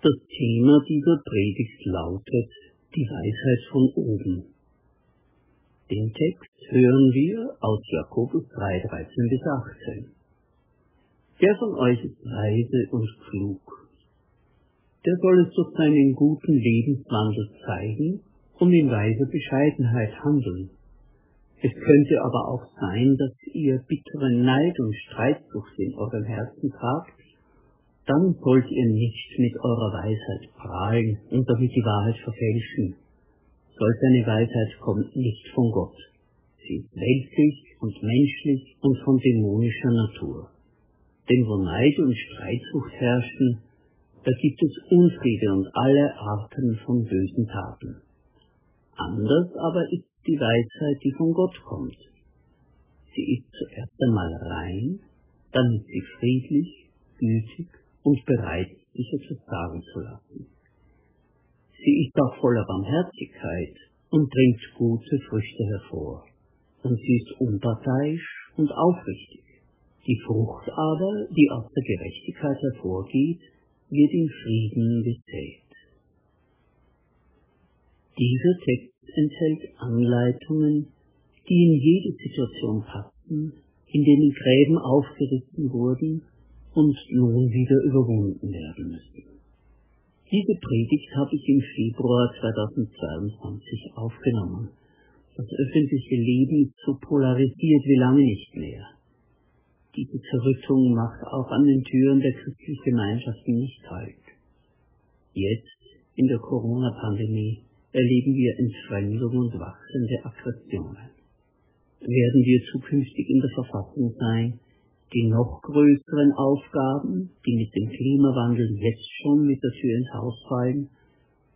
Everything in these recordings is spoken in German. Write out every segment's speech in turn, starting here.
Das Thema dieser Predigt lautet die Weisheit von oben. Den Text hören wir aus Jakobus 3, 13 bis 18. Der von euch ist weise und klug. Der soll es durch seinen guten Lebenswandel zeigen und in weiser Bescheidenheit handeln. Es könnte aber auch sein, dass ihr bitteren Neid und Streitsucht in eurem Herzen tragt dann sollt ihr nicht mit eurer Weisheit prahlen und damit die Wahrheit verfälschen. Solch eine Weisheit kommt nicht von Gott. Sie ist weltlich und menschlich und von dämonischer Natur. Denn wo Neid und Streitsucht herrschen, da gibt es Unfriede und alle Arten von bösen Taten. Anders aber ist die Weisheit, die von Gott kommt. Sie ist zuerst einmal rein, dann ist sie friedlich, gütig, und bereit, sich etwas sagen zu lassen. Sie ist auch voller Barmherzigkeit und bringt gute Früchte hervor. Und sie ist unparteiisch und aufrichtig. Die Frucht aber, die aus der Gerechtigkeit hervorgeht, wird in Frieden gesät. Dieser Text enthält Anleitungen, die in jede Situation passen, in denen Gräben aufgerissen wurden und nun wieder überwunden werden müssen. Diese Predigt habe ich im Februar 2022 aufgenommen. Das öffentliche Leben ist so polarisiert wie lange nicht mehr. Diese Zerrüttung macht auch an den Türen der christlichen Gemeinschaften nicht halt. Jetzt, in der Corona-Pandemie, erleben wir Entfremdung und wachsende Aggressionen. Werden wir zukünftig in der Verfassung sein, die noch größeren Aufgaben, die mit dem Klimawandel jetzt schon mit der Tür ins Haus fallen,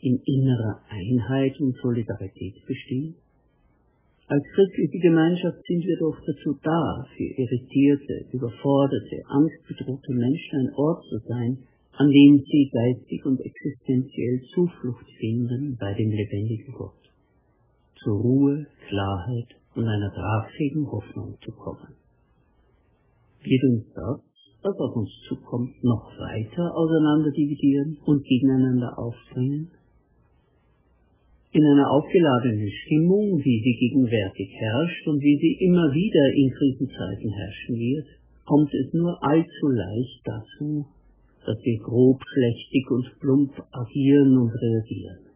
in innerer Einheit und Solidarität bestehen? Als christliche Gemeinschaft sind wir doch dazu da, für irritierte, überforderte, angstbedrohte Menschen ein Ort zu sein, an dem sie geistig und existenziell Zuflucht finden bei dem lebendigen Gott, zur Ruhe, Klarheit und einer tragfähigen Hoffnung zu kommen wird uns das, was auf uns zukommt, noch weiter auseinander dividieren und gegeneinander aufbringen? In einer aufgeladenen Stimmung, wie sie gegenwärtig herrscht und wie sie immer wieder in Krisenzeiten herrschen wird, kommt es nur allzu leicht dazu, dass wir grob, schlechtig und plump agieren und reagieren.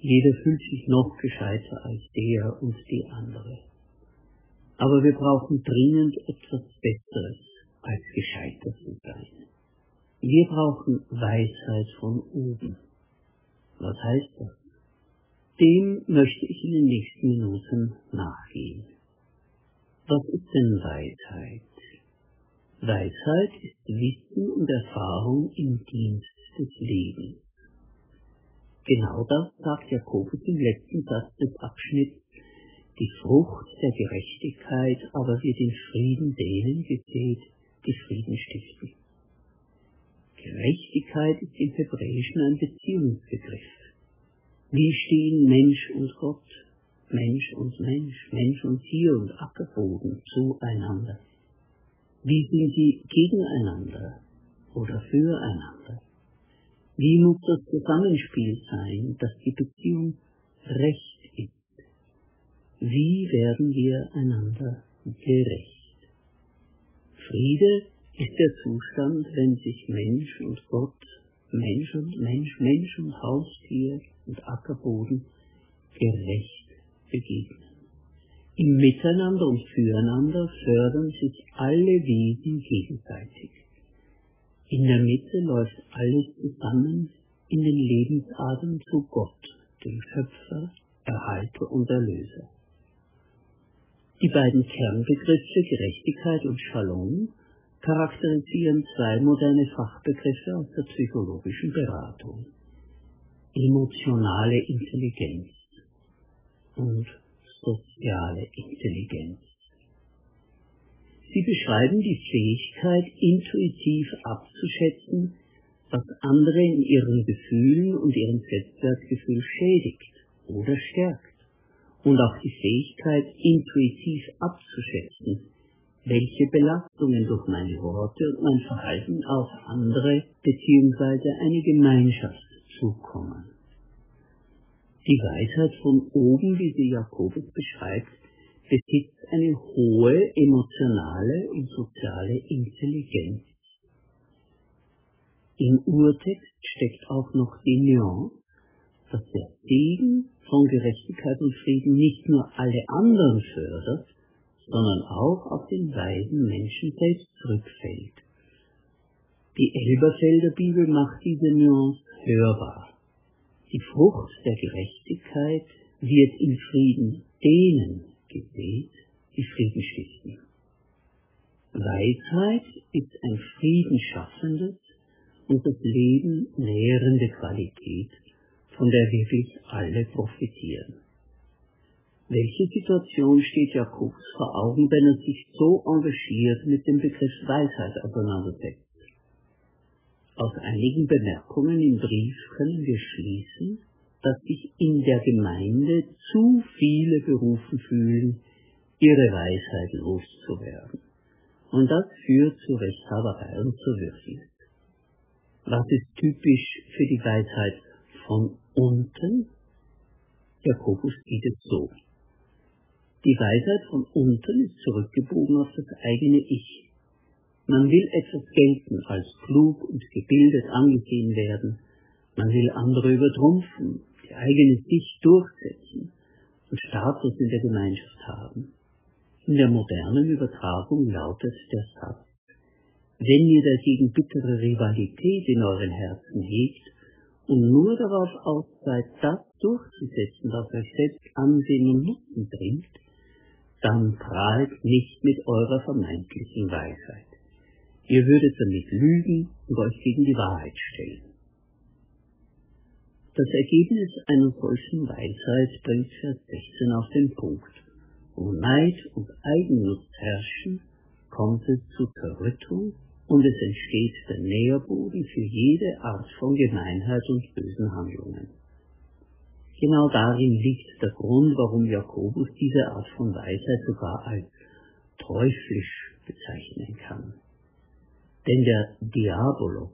Jeder fühlt sich noch gescheiter als der und die andere. Aber wir brauchen dringend etwas Besseres, als gescheitert zu sein. Wir brauchen Weisheit von oben. Was heißt das? Dem möchte ich in den nächsten Minuten nachgehen. Was ist denn Weisheit? Weisheit ist Wissen und Erfahrung im Dienst des Lebens. Genau das sagt Jakobus im letzten Satz des Abschnitts die Frucht der Gerechtigkeit aber wird in Frieden denen gesät, die Frieden stiften. Gerechtigkeit ist im Hebräischen ein Beziehungsbegriff. Wie stehen Mensch und Gott, Mensch und Mensch, Mensch und Tier und Ackerboden zueinander? Wie sind sie gegeneinander oder füreinander? Wie muss das Zusammenspiel sein, dass die Beziehung recht wie werden wir einander gerecht? Friede ist der Zustand, wenn sich Mensch und Gott, Mensch und Mensch, Mensch und Haustier und Ackerboden gerecht begegnen. Im Miteinander und Füreinander fördern sich alle Wesen gegenseitig. In der Mitte läuft alles zusammen in den Lebensadem zu Gott, dem Schöpfer, Erhalter und Erlöser. Die beiden Kernbegriffe Gerechtigkeit und Shalom charakterisieren zwei moderne Fachbegriffe aus der psychologischen Beratung. Emotionale Intelligenz und soziale Intelligenz. Sie beschreiben die Fähigkeit, intuitiv abzuschätzen, was andere in ihren Gefühlen und ihrem Selbstwertgefühl schädigt oder stärkt und auch die Fähigkeit, intuitiv abzuschätzen, welche Belastungen durch meine Worte und mein Verhalten auf andere bzw. eine Gemeinschaft zukommen. Die Weisheit von oben, wie sie Jakobus beschreibt, besitzt eine hohe emotionale und soziale Intelligenz. Im Urtext steckt auch noch die Nuance, dass der Segen von Gerechtigkeit und Frieden nicht nur alle anderen fördert, sondern auch auf den weisen Menschen selbst zurückfällt. Die Elberfelder Bibel macht diese Nuance hörbar. Die Frucht der Gerechtigkeit wird im Frieden denen gesät, die Frieden stiften. Weisheit ist ein friedenschaffendes und das Leben nährende Qualität, von der wirklich alle profitieren. Welche Situation steht Jakobus vor Augen, wenn er sich so engagiert mit dem Begriff Weisheit auseinandersetzt? Aus einigen Bemerkungen im Brief können wir schließen, dass sich in der Gemeinde zu viele berufen fühlen, ihre Weisheit loszuwerden. Und das führt zu Rechthaberei und zur Würfnis. Was ist typisch für die Weisheit von unten? Jakobus sieht es so. Die Weisheit von unten ist zurückgebogen auf das eigene Ich. Man will etwas gelten, als klug und gebildet angesehen werden. Man will andere übertrumpfen, die eigene Sicht durchsetzen und Status in der Gemeinschaft haben. In der modernen Übertragung lautet der Satz, wenn ihr dagegen bittere Rivalität in euren Herzen hegt und nur darauf aus seid, das durchzusetzen, was euch selbst Ansehen und Nutzen bringt, dann prahlt nicht mit eurer vermeintlichen Weisheit. Ihr würdet damit lügen und euch gegen die Wahrheit stellen. Das Ergebnis einer solchen Weisheit bringt Vers 16 auf den Punkt. Wo Neid und Eigennutz herrschen, kommt es zu Zerrüttung und es entsteht der Nährboden für jede Art von Gemeinheit und bösen Handlungen. Genau darin liegt der Grund, warum Jakobus diese Art von Weisheit sogar als teuflisch bezeichnen kann. Denn der Diabolos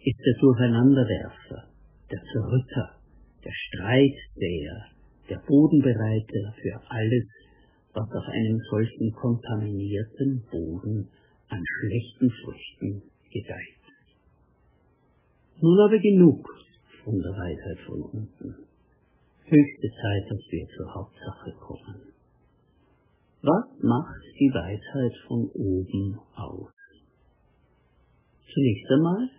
ist der Durcheinanderwerfer, der Zerrütter, der Streitseher, der Bodenbereiter für alles, was auf einem solchen kontaminierten Boden schlechten Früchten gedeiht. Nun aber genug von der Weisheit von unten höchste Zeit, dass wir zur Hauptsache kommen. Was macht die Weisheit von oben aus? Zunächst einmal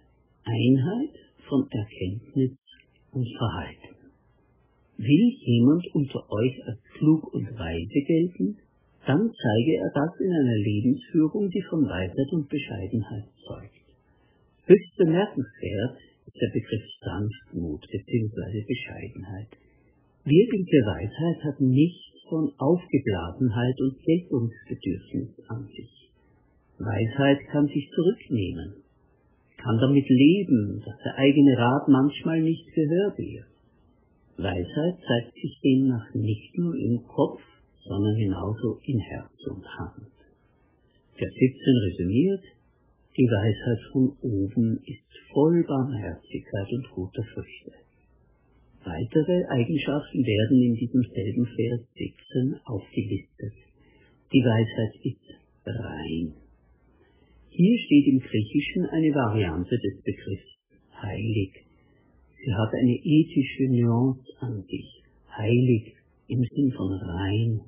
Einheit von Erkenntnis und Verhalten. Will jemand unter euch als klug und weise gelten, dann zeige er das in einer Lebensführung, die von Weisheit und Bescheidenheit zeugt. Höchst bemerkenswert ist der Begriff Sanftmut bzw. Bescheidenheit. Wirkliche Weisheit hat nichts von Aufgeblasenheit und Geltungsbedürfnis an sich. Weisheit kann sich zurücknehmen, kann damit leben, dass der eigene Rat manchmal nicht gehört wird. Weisheit zeigt sich demnach nicht nur im Kopf, sondern genauso in Herz und Hand. Vers 17 resümiert, die Weisheit von oben ist voll Barmherzigkeit und guter Früchte. Weitere Eigenschaften werden in diesem selben Vers 17 aufgelistet. Die Weisheit ist rein. Hier steht im Griechischen eine Variante des Begriffs heilig. Sie hat eine ethische Nuance an sich. Heilig im Sinn von rein,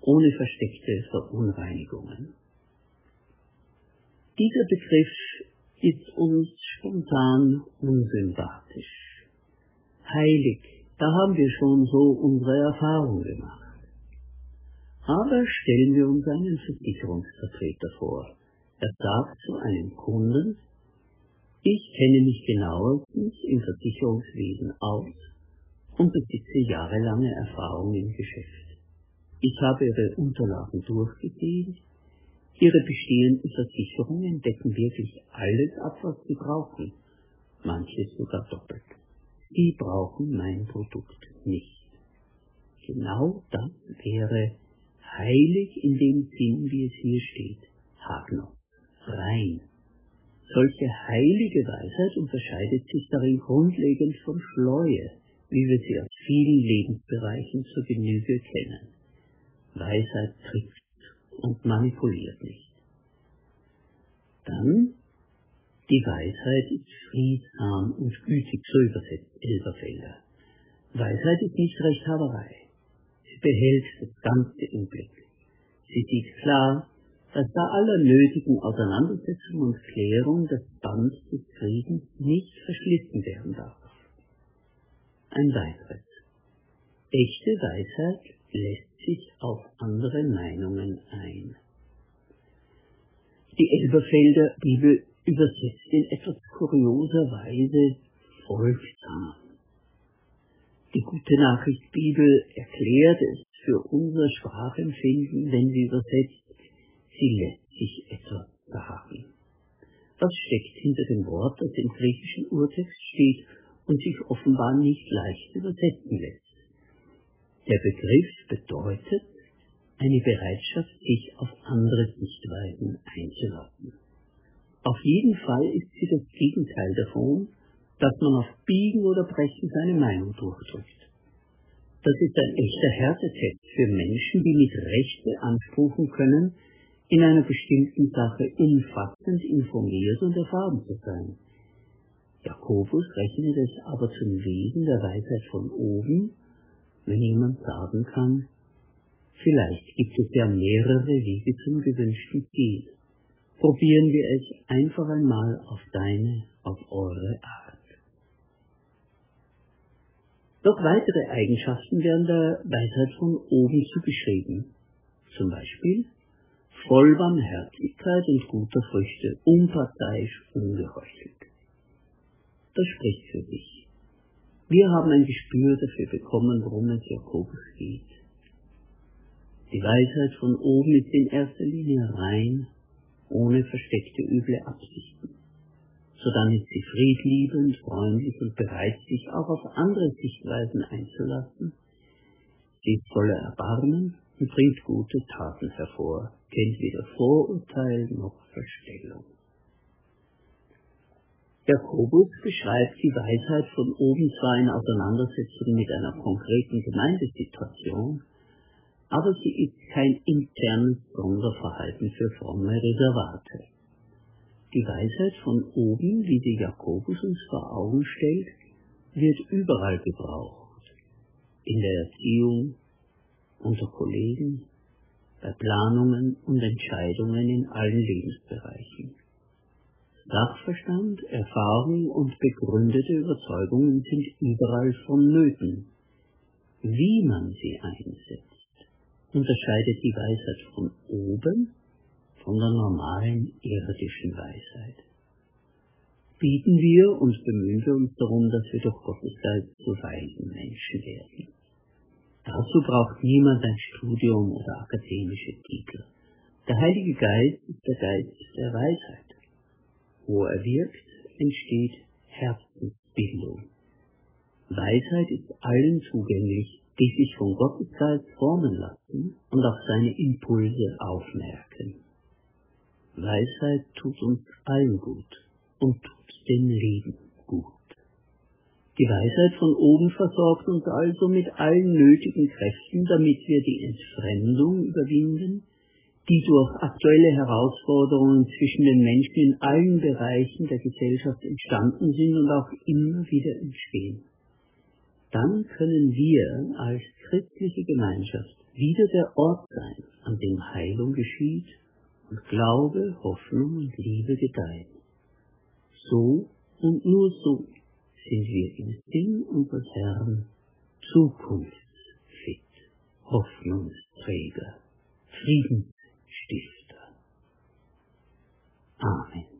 ohne versteckte Verunreinigungen. Dieser Begriff ist uns spontan unsympathisch heilig. Da haben wir schon so unsere Erfahrung gemacht. Aber stellen wir uns einen Versicherungsvertreter vor. Er sagt zu einem Kunden, ich kenne mich genauestens im Versicherungswesen aus und besitze jahrelange Erfahrung im Geschäft. Ich habe Ihre Unterlagen durchgesehen. Ihre bestehenden Versicherungen decken wirklich alles ab, was Sie brauchen, manches sogar doppelt. Sie brauchen mein Produkt nicht. Genau das wäre heilig in dem Sinn, wie es hier steht. Hagnos, rein. Solche heilige Weisheit unterscheidet sich darin grundlegend von Schleue, wie wir sie aus vielen Lebensbereichen zur Genüge kennen. Weisheit trifft und manipuliert nicht. Dann, die Weisheit ist friedsam und gütig, so übersetzt Elberfelder. Weisheit ist nicht Rechthaberei. Sie behält das Ganze im Blick. Sie sieht klar, dass bei aller nötigen Auseinandersetzung und Klärung das Band des Friedens nicht verschlissen werden darf. Ein weiteres. Echte Weisheit lässt sich auf andere Meinungen ein. Die Elberfelder Bibel übersetzt in etwas kurioser Weise folgsam. Die gute Nachricht Bibel erklärt es für unser Sprachempfinden, wenn sie übersetzt, sie lässt sich etwas sagen. Was steckt hinter dem Wort, das im griechischen Urtext steht und sich offenbar nicht leicht übersetzen lässt? Der Begriff bedeutet eine Bereitschaft, sich auf andere Sichtweisen einzulassen. Auf jeden Fall ist sie das Gegenteil davon, dass man auf Biegen oder Brechen seine Meinung durchdrückt. Das ist ein echter Härtetest für Menschen, die mit Recht beanspruchen können, in einer bestimmten Sache umfassend informiert und erfahren zu sein. Jakobus rechnet es aber zum Wesen der Weisheit von oben, wenn jemand sagen kann, vielleicht gibt es ja mehrere Wege zum gewünschten Ziel. Probieren wir es einfach einmal auf deine, auf eure Art. Noch weitere Eigenschaften werden der Weisheit von oben zugeschrieben. Zum Beispiel voll Barmherzigkeit und guter Früchte, unparteiisch, ungeheuchelt. Das spricht für sich. Wir haben ein Gespür dafür bekommen, worum es Jakobus geht. Die Weisheit von oben ist in erster Linie rein, ohne versteckte üble Absichten. Sodann ist sie friedliebend, freundlich und bereit, sich auch auf andere Sichtweisen einzulassen. Sie ist voller Erbarmen und bringt gute Taten hervor, kennt weder Vorurteil noch Verstellung. Jakobus beschreibt die Weisheit von oben zwar in Auseinandersetzung mit einer konkreten Gemeindesituation, aber sie ist kein internes Sonderverhalten für fromme Reservate. Die Weisheit von oben, wie sie Jakobus uns vor Augen stellt, wird überall gebraucht. In der Erziehung, unter Kollegen, bei Planungen und Entscheidungen in allen Lebensbereichen. Sachverstand, Erfahrung und begründete Überzeugungen sind überall vonnöten. Wie man sie einsetzt, unterscheidet die Weisheit von oben von der normalen irdischen Weisheit. Bieten wir und bemühen wir uns darum, dass wir durch Gottes Geist zu weisen Menschen werden. Dazu braucht niemand ein Studium oder akademische Titel. Der Heilige Geist ist der Geist der Weisheit. Wo er wirkt, entsteht Herzensbildung. Weisheit ist allen zugänglich, die sich von Gottes Geist formen lassen und auf seine Impulse aufmerken. Weisheit tut uns allen gut und tut dem Leben gut. Die Weisheit von oben versorgt uns also mit allen nötigen Kräften, damit wir die Entfremdung überwinden, die durch aktuelle Herausforderungen zwischen den Menschen in allen Bereichen der Gesellschaft entstanden sind und auch immer wieder entstehen. Dann können wir als christliche Gemeinschaft wieder der Ort sein, an dem Heilung geschieht und Glaube, Hoffnung und Liebe gedeihen. So und nur so sind wir im Sinn unseres Herrn zukunftsfit, Hoffnungsträger, Friedens stifter. Amen.